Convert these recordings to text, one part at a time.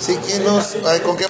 Sí, ¿quién nos, ay, ¿con qué?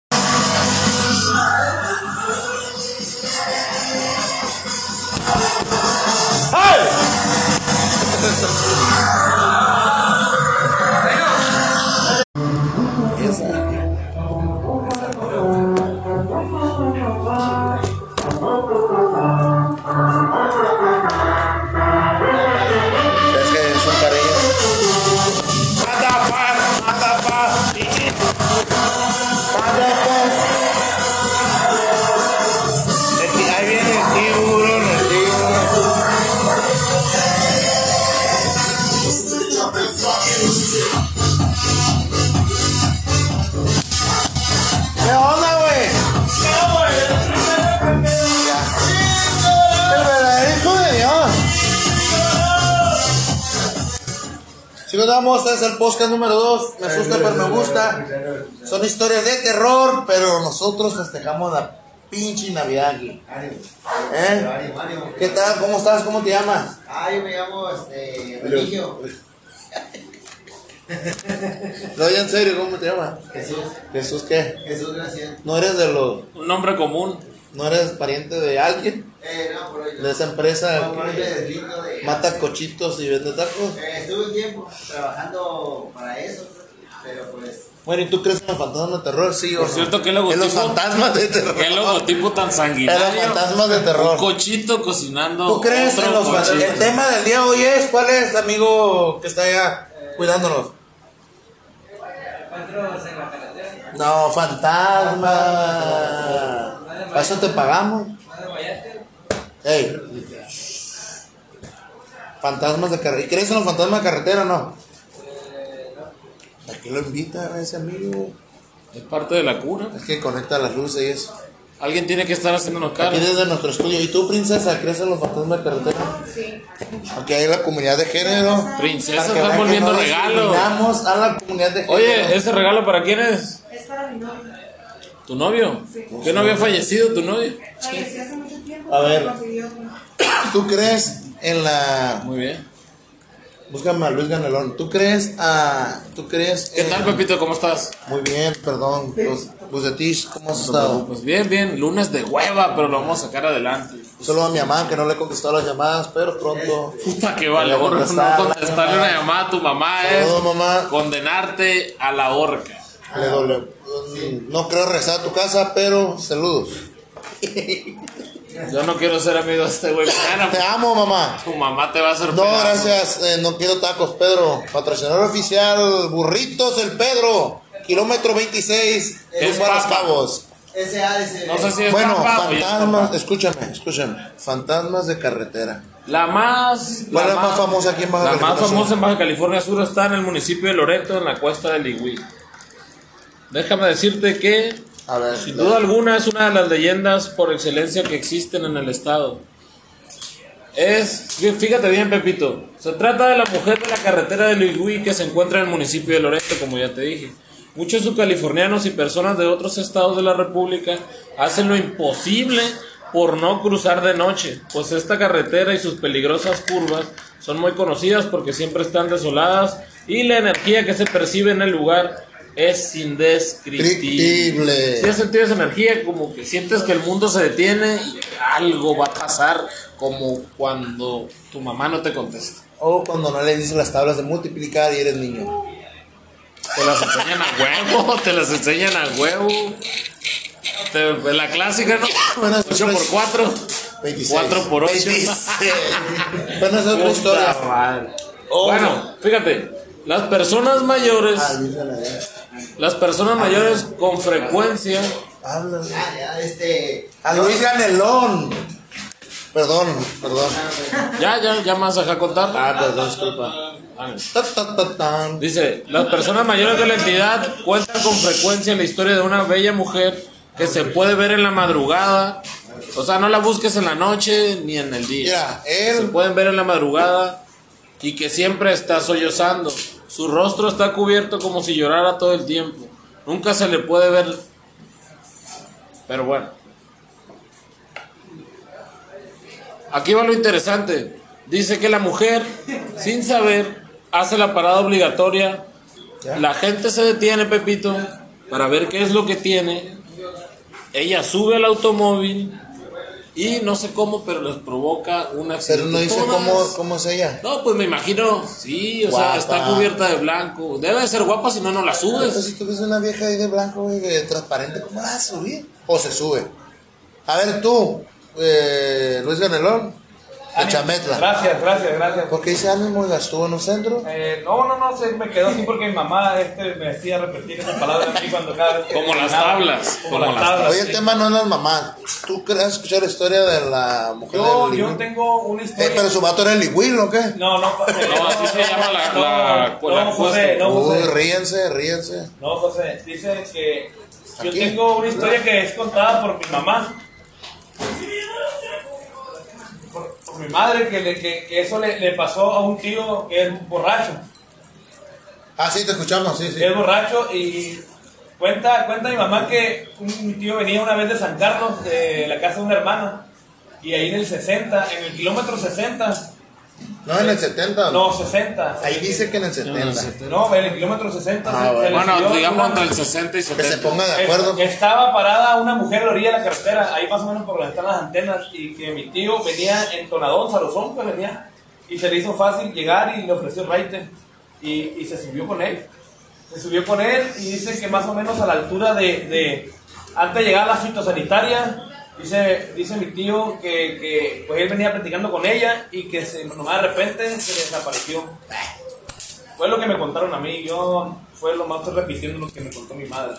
Vamos, este es el podcast número 2. Me asusta, pero me gusta. Son historias de terror, pero nosotros festejamos la pinche Navidad aquí. ¿Eh? ¿Qué tal? ¿Cómo estás? ¿Cómo te llamas? Ah, yo me llamo este, Religio. No, ya en serio, ¿cómo te llamas? Jesús. Jesús, ¿qué? Jesús, gracias. ¿No eres de los. Un nombre común. ¿No eres pariente de alguien? Eh, no, por hoy no. De esa empresa No, por que de. mata cochitos y vende tacos. Eh, estuve un tiempo trabajando para eso, pero pues. Bueno, ¿y tú crees en los fantasmas de terror? Sí, o Por no? cierto, ¿qué En los logotipo? fantasmas de terror. ¿Qué logotipo tan En sanguinario? los fantasmas de Un terror. cochito cocinando. ¿Tú crees otro en los fantasmas? El tema del día de hoy es: ¿cuál es, amigo que está allá cuidándonos? No, fantasma. ¿Para eso te pagamos? Ey. Fantasmas de carretera. ¿Y crees en los fantasmas de carretera o no? ¿A qué lo invita a ese amigo? Es parte de la cura. Es que conecta las luces y eso. Alguien tiene que estar haciéndonos cara. Aquí desde nuestro estudio. ¿Y tú, princesa, crees en los fantasmas de carretera? Sí. Aquí hay la comunidad de género. Princesa, que volviendo no regalo. discriminamos a la comunidad de género. Oye, ¿ese regalo para quién es? Es para mi novio. ¿Tu novio? Sí. ¿Qué no había fallecido tu novio? Falleció hace mucho tiempo. A ver. ¿Tú crees en la... Muy bien. Búscame a Luis Ganelón. ¿Tú crees a... ¿Tú crees ¿Qué en- tal, Pepito? ¿Cómo estás? Muy bien, perdón. Pues, pues de ti, ¿cómo has estado? Pues bien, bien. Lunes de hueva, pero lo vamos a sacar adelante. Solo a mi mamá que no le he contestado las llamadas, pero pronto. Puta, qué valor. No contestar, contestarle una llamada a tu mamá es Saludos, mamá. condenarte a la horca. Le No creo rezar a tu casa, pero saludos. Yo no quiero ser amigo de este güey. Mañana, Te amo, mamá. tu mamá te va a hacer No, gracias. eh, no quiero tacos, Pedro. Patrocinador oficial, Burritos el Pedro. Kilómetro 26, Es papa. Cabos. SADC. No sé si es Bueno, papa es fantasmas, escúchame, escúchame. Fantasmas de carretera. La más. ¿Cuál es la más famosa aquí en Baja La más California Sur? famosa en Baja California Sur está en el municipio de Loreto, en la cuesta del Ligüí. Déjame decirte que, A ver, sin duda alguna, es una de las leyendas por excelencia que existen en el estado. Es, fíjate bien, Pepito, se trata de la mujer de la carretera de Ligüí que se encuentra en el municipio de Loreto, como ya te dije. Muchos subcalifornianos y personas de otros estados de la República hacen lo imposible por no cruzar de noche, pues esta carretera y sus peligrosas curvas son muy conocidas porque siempre están desoladas y la energía que se percibe en el lugar es indescriptible. Si has sentido esa energía, como que sientes que el mundo se detiene y algo va a pasar, como cuando tu mamá no te contesta. O cuando no le dices las tablas de multiplicar y eres niño. Te las enseñan a huevo, te las enseñan a huevo. Te- la clásica, ¿no? Buenas 8 por 4. 26. 4 por 8. 26. bueno, es otra historia. Oh. Bueno, fíjate, las personas mayores, Ah. Las personas mayores con frecuencia, Háblale. Ah, ya, este. A Luis Ganelón. Perdón, perdón. ya, ya, ya más acá contar. Ah, perdón, disculpa. Tan. Dice, las personas mayores de la entidad cuentan con frecuencia la historia de una bella mujer que se puede ver en la madrugada. O sea, no la busques en la noche ni en el día. Mira, Se él pueden ver en la madrugada y que siempre está sollozando. Su rostro está cubierto como si llorara todo el tiempo. Nunca se le puede ver. Pero bueno. Aquí va lo interesante. Dice que la mujer, sin saber, hace la parada obligatoria. La gente se detiene, Pepito, para ver qué es lo que tiene. Ella sube al automóvil y no sé cómo, pero les provoca un Pero accidente. no dice cómo, cómo es ella. No, pues me imagino, sí, o Guapa. sea, está cubierta de blanco. Debe de ser guapa, si no, no la Entonces, subes. si tú ves una vieja ahí de blanco, güey, de transparente, ¿cómo la vas a subir? O se sube. A ver, tú, eh, Luis Ganelón, de Chametla. Gracias, gracias, gracias. ¿Por qué dice ánimo? ¿La estuvo en un centro? Eh, no, no, no, se me quedó así porque mi mamá este, me hacía repetir esa palabra a mí cuando cada vez que Como las tablas, Como, como las las tablas. Oye, el tema no es las mamás. ¿Tú querías escuchar la historia de la mujer Yo, del yo tengo una Eh, historia. pero su vato era el Ligüín, ¿o qué? No, no, pa- No, así se llama la- la- no, la no, José, no, Uy, José. ríense, ríense. No, José, dice que yo Aquí. tengo una historia que es contada por mi mamá. Mi madre, que, le- que, que eso le, le pasó a un tío que es borracho. Ah, sí, te escuchamos, sí, sí. Es borracho y cuenta, cuenta mi mamá que un, mi tío venía una vez de San Carlos, de la casa de una hermana, y ahí en el 60, en el kilómetro 60, No, en el 70. no, 60. Ahí dice que en el 70. No, en el kilómetro 60 Ah, se- se bueno. le Bueno, digamos entre el 60 y Que se 70. ponga de Es- acuerdo. Estaba parada una mujer a la orilla de la carretera, ahí más o menos por donde están las antenas, y que mi tío venía en Tonadón, Salozón, pues venía, y se le hizo fácil llegar y le ofreció raite, y, y se subió con él. Se subió con él y dice que más o menos a la altura de, de antes de llegar a la fitosanitaria, dice, dice mi tío que, que pues él venía platicando con ella y que se, nomás de repente se le desapareció. Fue lo que me contaron a mí, yo fue lo más estoy repitiendo lo que me contó mi madre.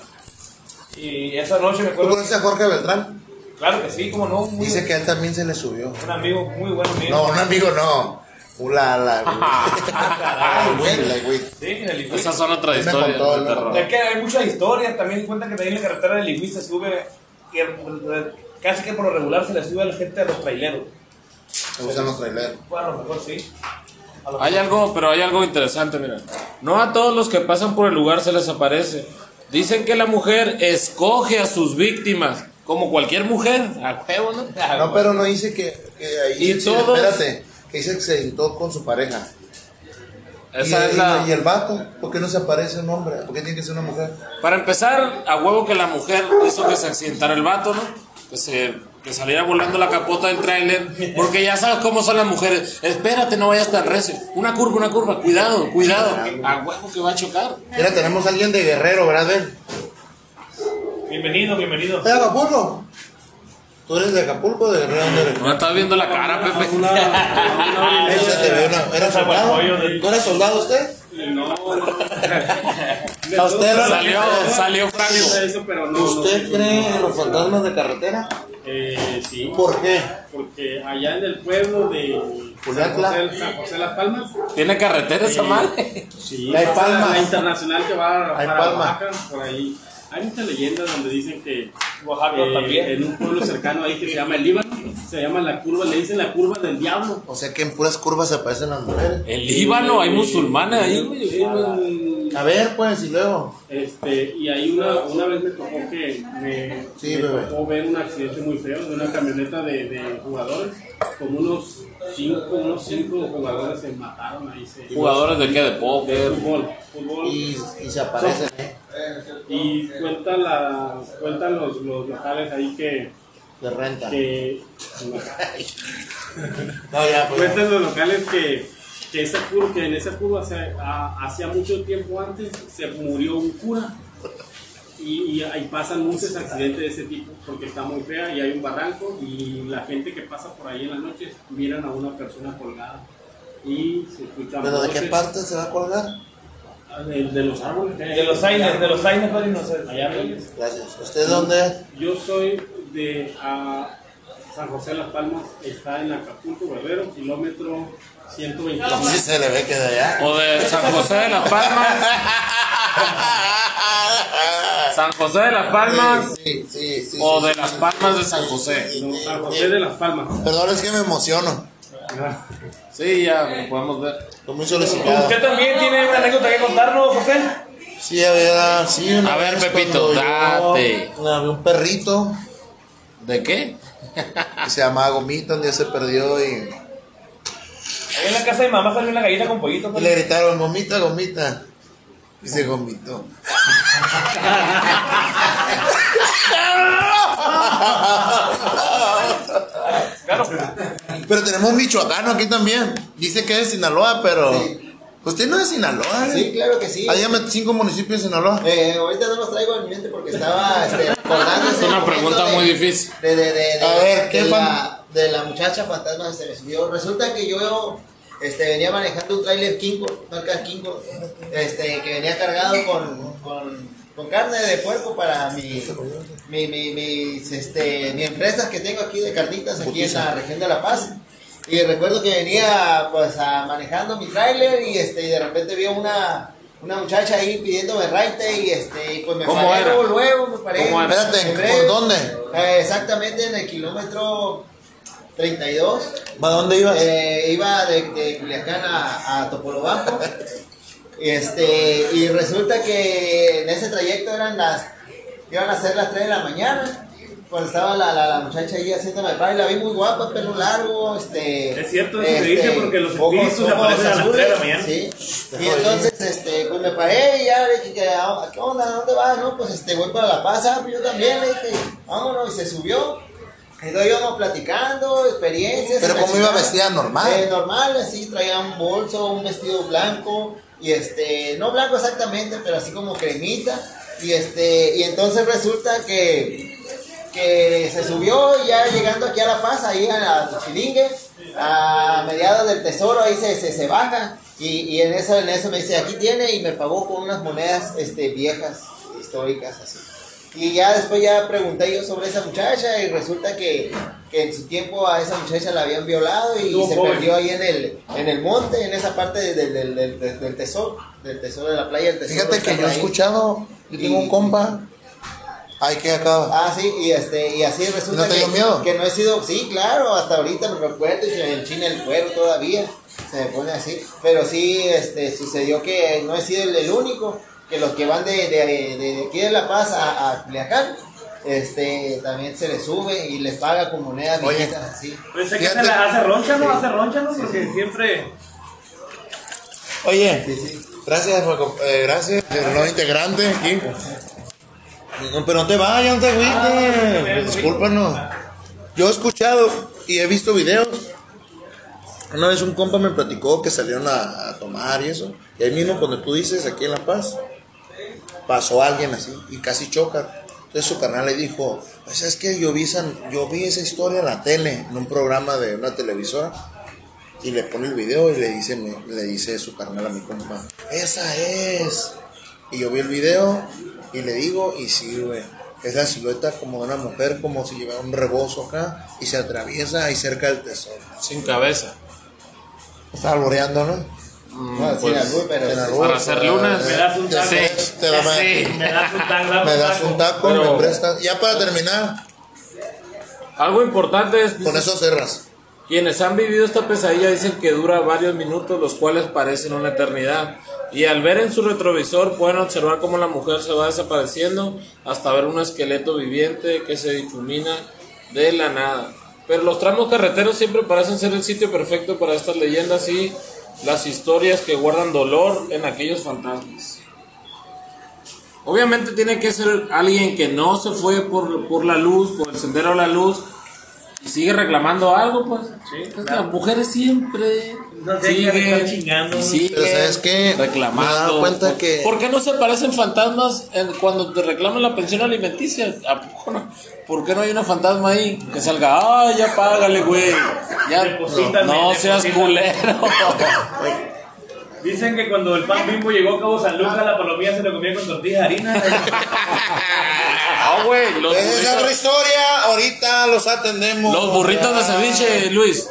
Y esa noche me ¿Tú acuerdo, conoces a Jorge Beltrán? claro que sí, como no, muy, Dice que a él también se le subió. un amigo, muy buen amigo. No, un amigo no. La, la, güey. Sí, en el. Esas son contó, de me terror. Es que hay muchas historias, también cuenta que también en la carretera del Iguí se sube, que casi que por lo regular se le sube a la gente a los traileros. Me gustan los traileros. Bueno, a lo mejor sí. Hay algo, pero hay algo interesante, mira. No a todos los que pasan por el lugar se les aparece. Dicen que la mujer escoge a sus víctimas, como cualquier mujer. A huevo, ¿no? No, pero no dice que, que ahí. Y dice- todos- Espérate, que dice que se sentó con su pareja. Esa y, es y- la... y el vato, ¿por qué no se aparece un hombre? ¿Por qué tiene que ser una mujer? Para empezar, a huevo que la mujer hizo que se accidentara el vato, ¿no? Que se que saliera volando la capota del tráiler, porque ya sabes cómo son las mujeres. Espérate, no vayas tan recio. Una curva, una curva, cuidado, cuidado. A huevo que va a chocar. Mira, tenemos a alguien de Guerrero, ¿verdad? Ven. Bienvenido, bienvenido. ¿De Acapulco? ¿Tú eres de Acapulco o de Guerrero? ¿Dónde eres? No estás viendo la cara, Pepe. Ese te ve una- ¿Era soldado? ¿No era soldado usted? No, ¿A usted? Salió, salió pero no. ¿Usted no, cree en los fantasmas de carretera? Eh, sí, ¿Por qué? porque allá en el pueblo de San. José, San José Las Palmas, ¿Tiene carretera esa madre? sí, Hay palmas. la internacional que va Hay para palmas. Oaxaca, por ahí. Hay muchas leyendas donde dicen que Oaxaca eh, también. en un pueblo cercano ahí que se llama el Líbano, se llama la curva, le dicen la curva del diablo. O sea que en puras curvas se aparecen las mujeres. El Líbano, hay musulmanes ahí, güey. A ver, pues, y luego. Este, y ahí una, una vez me tocó que me, Sí, me bebé. tocó ver un accidente muy feo de una camioneta de, de jugadores, como unos cinco, unos cinco jugadores se mataron ahí. Se, ¿Jugadores de qué? ¿De de póker? fútbol, fútbol. Y, y se aparecen, ¿eh? Y cuentan, la, cuentan los, los locales ahí que, De renta. que No, ya, pues. cuentan los locales que, que, esa curva, que en esa curva hacía mucho tiempo antes se murió un cura y, y ahí pasan muchos accidentes de ese tipo porque está muy fea y hay un barranco y la gente que pasa por ahí en las noches miran a una persona colgada y se escuchan ¿Pero de qué parte se va a colgar? de, de los árboles. De los aires, de los aires, padre, no sé. allá. Gracias. ¿Usted dónde es? Yo soy de ah, San José de Las Palmas, está en Acapulco, Guerrero, kilómetro 122. Sí se le ve que de allá. ¿O de San José de las Palmas? ¿San José de las Palmas? Sí, sí, sí. ¿O sí, de sí. las Palmas de San José? No, San José de Las Palmas. Perdón, es que me emociono. Sí, ya lo podemos ver. Estoy muy solicitado. ¿Usted también tiene una anécdota que contarnos, José? Sí, había, sí, una A ver, Pepito, yo- date. Había un perrito ¿De qué? que se llamaba Gomita, un día se perdió y, Ahí en la casa de mi mamá salió una gallina con pollito. y padre. le gritaron, Gomita, Gomita. Y se vomitó. Claro. Pero tenemos michoacano aquí también. Dice que es de Sinaloa, pero. Sí. Usted no es Sinaloa, ¿eh? Sí, claro que sí. Llama cinco municipios de Sinaloa. Eh, ahorita no los traigo en mi mente porque estaba este, recordando Es una pregunta de- muy difícil. De, de, de, de- A ver, ¿qué de fan- la, de la muchacha fantasma que se me subió. Resulta que yo este, venía manejando un trailer Kinko, marca Kinko, este, que venía cargado con, con, con carne de puerco para mi, mi, mi, mis, este, mi empresa que tengo aquí de carnitas aquí en la región de La Paz. Y recuerdo que venía pues a- manejando mi tráiler y este y de repente vi una una muchacha ahí pidiéndome raite y este y pues me ¿Cómo paré era? luego, luego me paré. ¿Cómo era? Espérate, ¿por breve. dónde? Eh, exactamente en el kilómetro 32. ¿Para dónde ibas? Eh, iba de, de Culiacán a, a Topolobampo. Y, este, y resulta que en ese trayecto eran las, iban a ser las 3 de la mañana. Cuando estaba la, la, la muchacha ahí haciéndome el la vi muy guapa, pelo largo, este... Es cierto eso que dice, porque los espíritus ojos aparecen a las azules, 3 de la mañana. Sí. Y entonces, este, pues me paré y ya le dije, "¿A- ¿qué onda? ¿A ¿Dónde vas? No, pues este, voy para La Paz, ah, pues yo también, le dije, vámonos, y se subió. Y luego íbamos platicando, experiencias. Pero ¿cómo iba vestida? ¿Normal? Eh, normal, así, traía un bolso, un vestido blanco, y este, no blanco exactamente, pero así como cremita. Y este, y entonces resulta que, que se subió ya llegando aquí a La Paz, ahí a la Chilingue, a mediados del tesoro, ahí se, se, se baja. Y, y en eso, en eso me dice, aquí tiene, y me pagó con unas monedas este, viejas, históricas, así. Y ya después ya pregunté yo sobre esa muchacha y resulta que, que en su tiempo a esa muchacha la habían violado y se joven. perdió ahí en el, en el monte, en esa parte del, del, del, del- del tesoro, del tesoro de la playa del tesoro. Fíjate que yo he escuchado, yo tengo Y- un compa. Ay, que acaba. Ah, sí, y este, y así resulta ¿No te que, dio miedo? que no he sido, sí, claro, hasta ahorita me recuerdo y se me enchina el cuero todavía, se me pone así, pero sí, este, sucedió que no he sido el, el único, que los que van de, de, de aquí de La Paz a, a Culiacán, este, también se les sube y les paga con monedas Oye. viejitas así. Pues que Fíjate. se la hace roncha, ¿no? Hace roncha, ¿no? Porque siempre. Oye, Sí, sí. gracias, por- eh, gracias, el nuevo integrante aquí. No, pero no te vayas, no te agüites. Discúlpanos. Yo he escuchado y he visto videos. Una vez un compa me platicó que salieron a, a tomar y eso. Y ahí mismo, cuando tú dices aquí en La Paz, pasó alguien así y casi choca. Entonces su carnal le dijo, pues es que yo vi, esa, yo vi esa historia en la tele, en un programa de una televisora. Y le pone el video y le dice, me- le dice su carnal a mi compa, esa es. Y yo vi el video y le digo, y sí, güey. Es la silueta como de una mujer, como si llevara un rebozo acá y se atraviesa ahí cerca del tesoro. Sin cabeza. Está alboreando, ¿no? No, pues, sin albur, pero Sin sí. albur. Para hacer lunas. Me das un taco. da- Sí. Me das un taco. Me das un taco, Pero- me prestas. Ya para terminar, Algo importante es con eso cerras. Quienes han vivido esta pesadilla dicen que dura varios minutos, los cuales parecen una eternidad. Y al ver en su retrovisor pueden observar cómo la mujer se va desapareciendo hasta ver un esqueleto viviente que se difumina de la nada. Pero los tramos carreteros siempre parecen ser el sitio perfecto para estas leyendas y las historias que guardan dolor en aquellos fantasmas. Obviamente tiene que ser alguien que no se fue por, por la luz, por el sendero a la luz, y sigue reclamando algo, pues. Pues Las mujeres siempre No siguen, chingando. Pero ¿sabes qué? Me he reclamando. dado cuenta ¿Por- que- ¿Por qué no se parecen fantasmas en- cuando te reclaman la pensión alimenticia? ¿A poco no? ¿Por qué no hay una fantasma ahí que salga? ¡Ah, ya págale, güey! Ya, Deposítame, no seas culero. Dicen que cuando el pan bimbo llegó a Cabo San Lucas, la palomilla se lo comía con tortillas de harina. Ah, güey, los Esa es otra burritos, historia, ahorita los atendemos. los burritos de ceviche, Luis.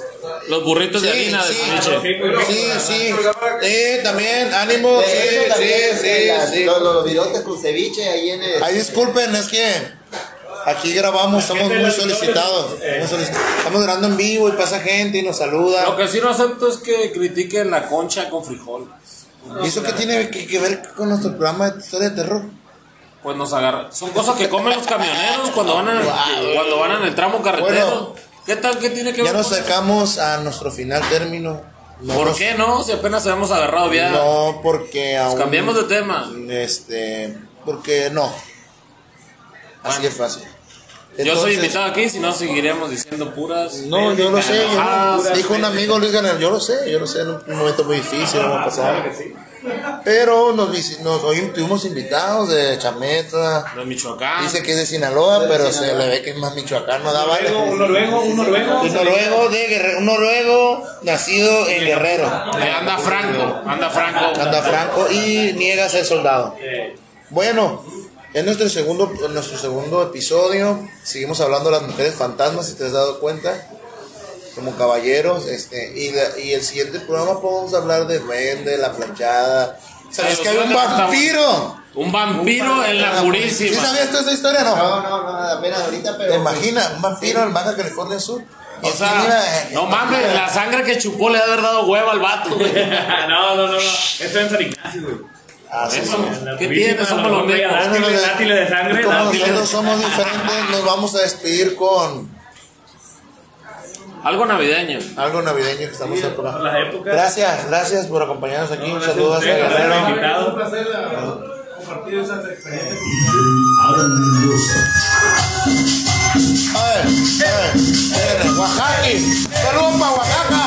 Los burritos de Sí, harina de sí. ceviche. Sí, sí. Sí, también, ánimo. De Sí, hecho, sí, sí, las- sí. Los, los virotes con ceviche ahí en el... Ay, disculpen, es que aquí grabamos, estamos muy solicitados. eh. muy solicitados. Estamos grabando en vivo y pasa gente y nos saluda. Lo que sí no acepto es que critiquen la concha con frijol. ¿Y eso qué tiene que, que ver con nuestro programa de historia de terror? Pues nos agarra. Son cosas que comen los camioneros cuando van en el, cuando van en el tramo carretero. Bueno. ¿Qué tal? ¿Qué tiene que Ya ver? nos con eso? sacamos a nuestro final término. No ¿Por nos- qué no? Si apenas habíamos agarrado bien. No, porque aún. cambiamos de tema. Este. Porque no. Así es fácil. Yo soy invitado aquí, si no seguiremos diciendo puras. No, yo lo sé. yo no- Ah, dijo un amigo Luis Ganel, yo lo sé, yo lo sé, en un momento muy difícil, hemos pasado. Pero nos, nos hoy tuvimos invitados de Chameta. De Michoacán. Dice que es de Sinaloa, pero se le ve que es más Michoacán, no da vale. Un noruego, un noruego. Un noruego de Guerrero, un noruego nacido en Guerrero. Eh, anda Franco, anda Franco. Anda Franco y niega ser soldado. Bueno, en nuestro segundo, en nuestro segundo episodio seguimos hablando de las mujeres fantasmas, si te has dado cuenta, como caballeros, este, y, la- y el siguiente programa podemos hablar de duende, la planchada. ¿Sabes que hay un vampiro? Un vampiro en la ¿Sí purísima. sabías tú esa historia no? No, no, no, apenas ahorita, pero. ¿Te imaginas? Un vampiro en Baja California Sur. O sea, mira, no mames, la sangre que chupó le ha haber dado huevo al vato, güey. no, no, no, no. Eso es en San Ignacio, güey. Ah, sí, Eso, sí. ¿Qué tiene? Somos los botella mismos. dátiles, dátiles de sangre. Y como dátiles. nosotros somos diferentes, nos vamos a despedir con Algo navideño. algo navideño que estamos Por épocas. Gracias, gracias por acompañarnos aquí. Un Gracias saludo a Guerrero. Un placer compartir esas experiencias. A ver, a ver, Oaxaca. Saludos para Oaxaca.